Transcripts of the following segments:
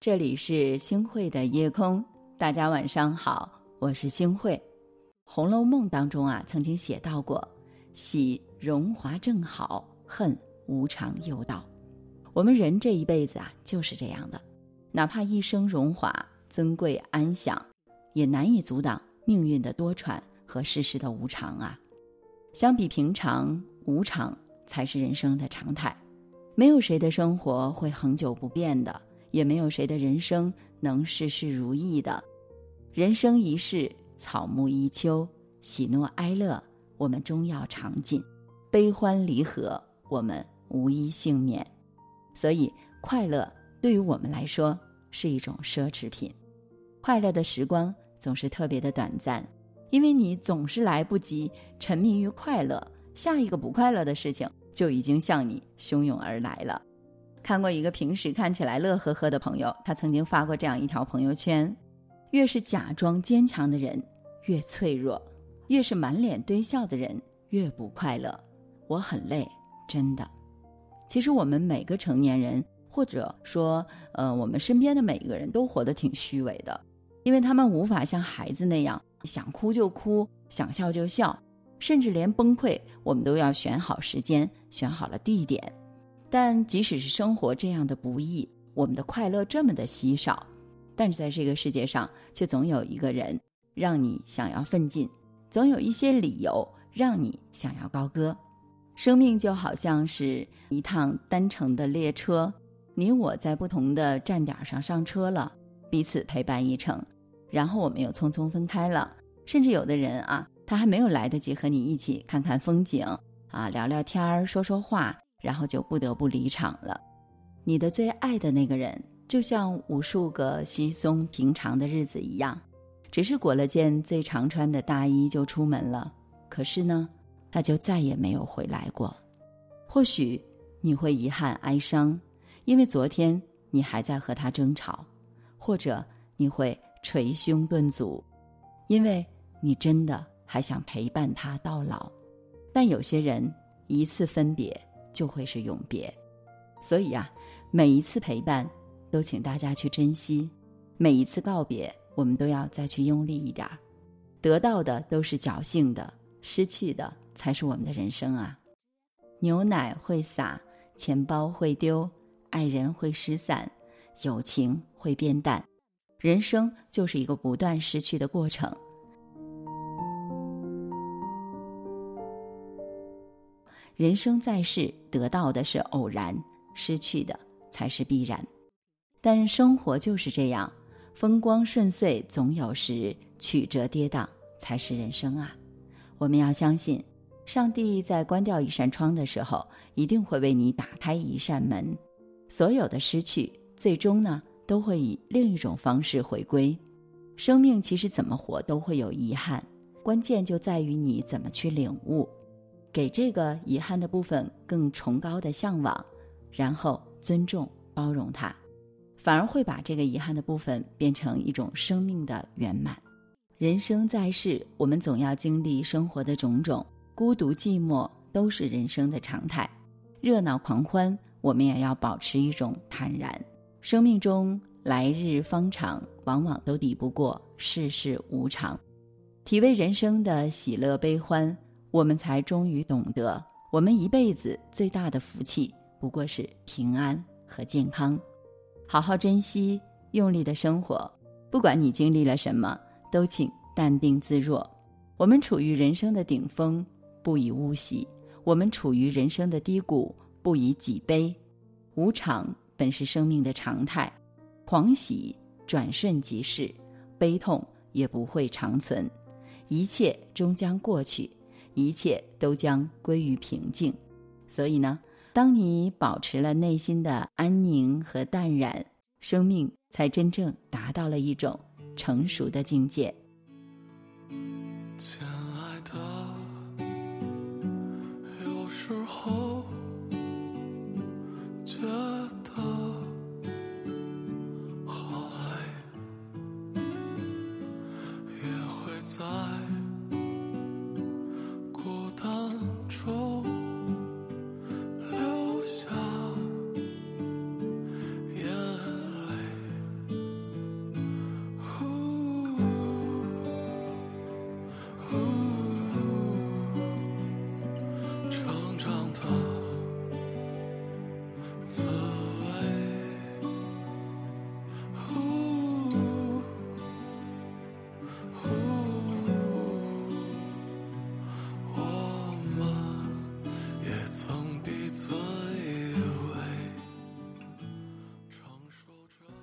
这里是星慧的夜空，大家晚上好，我是星慧。《红楼梦》当中啊，曾经写到过：“喜荣华正好，恨无常又到。”我们人这一辈子啊，就是这样的，哪怕一生荣华、尊贵、安享，也难以阻挡命运的多舛和世事的无常啊。相比平常，无常才是人生的常态。没有谁的生活会恒久不变的。也没有谁的人生能事事如意的，人生一世，草木一秋，喜怒哀乐，我们终要尝尽；悲欢离合，我们无一幸免。所以，快乐对于我们来说是一种奢侈品。快乐的时光总是特别的短暂，因为你总是来不及沉迷于快乐，下一个不快乐的事情就已经向你汹涌而来了。看过一个平时看起来乐呵呵的朋友，他曾经发过这样一条朋友圈：越是假装坚强的人，越脆弱；越是满脸堆笑的人，越不快乐。我很累，真的。其实我们每个成年人，或者说，呃，我们身边的每一个人都活得挺虚伪的，因为他们无法像孩子那样想哭就哭，想笑就笑，甚至连崩溃，我们都要选好时间，选好了地点。但即使是生活这样的不易，我们的快乐这么的稀少，但是在这个世界上，却总有一个人让你想要奋进，总有一些理由让你想要高歌。生命就好像是一趟单程的列车，你我在不同的站点上上车了，彼此陪伴一程，然后我们又匆匆分开了。甚至有的人啊，他还没有来得及和你一起看看风景啊，聊聊天儿，说说话。然后就不得不离场了。你的最爱的那个人，就像无数个稀松平常的日子一样，只是裹了件最常穿的大衣就出门了。可是呢，他就再也没有回来过。或许你会遗憾哀伤，因为昨天你还在和他争吵；或者你会捶胸顿足，因为你真的还想陪伴他到老。但有些人一次分别。就会是永别，所以呀，每一次陪伴，都请大家去珍惜；每一次告别，我们都要再去用力一点儿。得到的都是侥幸的，失去的才是我们的人生啊！牛奶会洒，钱包会丢，爱人会失散，友情会变淡，人生就是一个不断失去的过程。人生在世，得到的是偶然，失去的才是必然。但生活就是这样，风光顺遂总有时，曲折跌宕才是人生啊！我们要相信，上帝在关掉一扇窗的时候，一定会为你打开一扇门。所有的失去，最终呢，都会以另一种方式回归。生命其实怎么活都会有遗憾，关键就在于你怎么去领悟。给这个遗憾的部分更崇高的向往，然后尊重包容它，反而会把这个遗憾的部分变成一种生命的圆满。人生在世，我们总要经历生活的种种，孤独寂寞都是人生的常态。热闹狂欢，我们也要保持一种坦然。生命中来日方长，往往都抵不过世事无常。体味人生的喜乐悲欢。我们才终于懂得，我们一辈子最大的福气不过是平安和健康。好好珍惜，用力的生活。不管你经历了什么，都请淡定自若。我们处于人生的顶峰，不以物喜；我们处于人生的低谷，不以己悲。无常本是生命的常态，狂喜转瞬即逝，悲痛也不会长存，一切终将过去。一切都将归于平静，所以呢，当你保持了内心的安宁和淡然，生命才真正达到了一种成熟的境界。亲爱的，有时候觉得好累，也会在。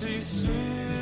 too soon.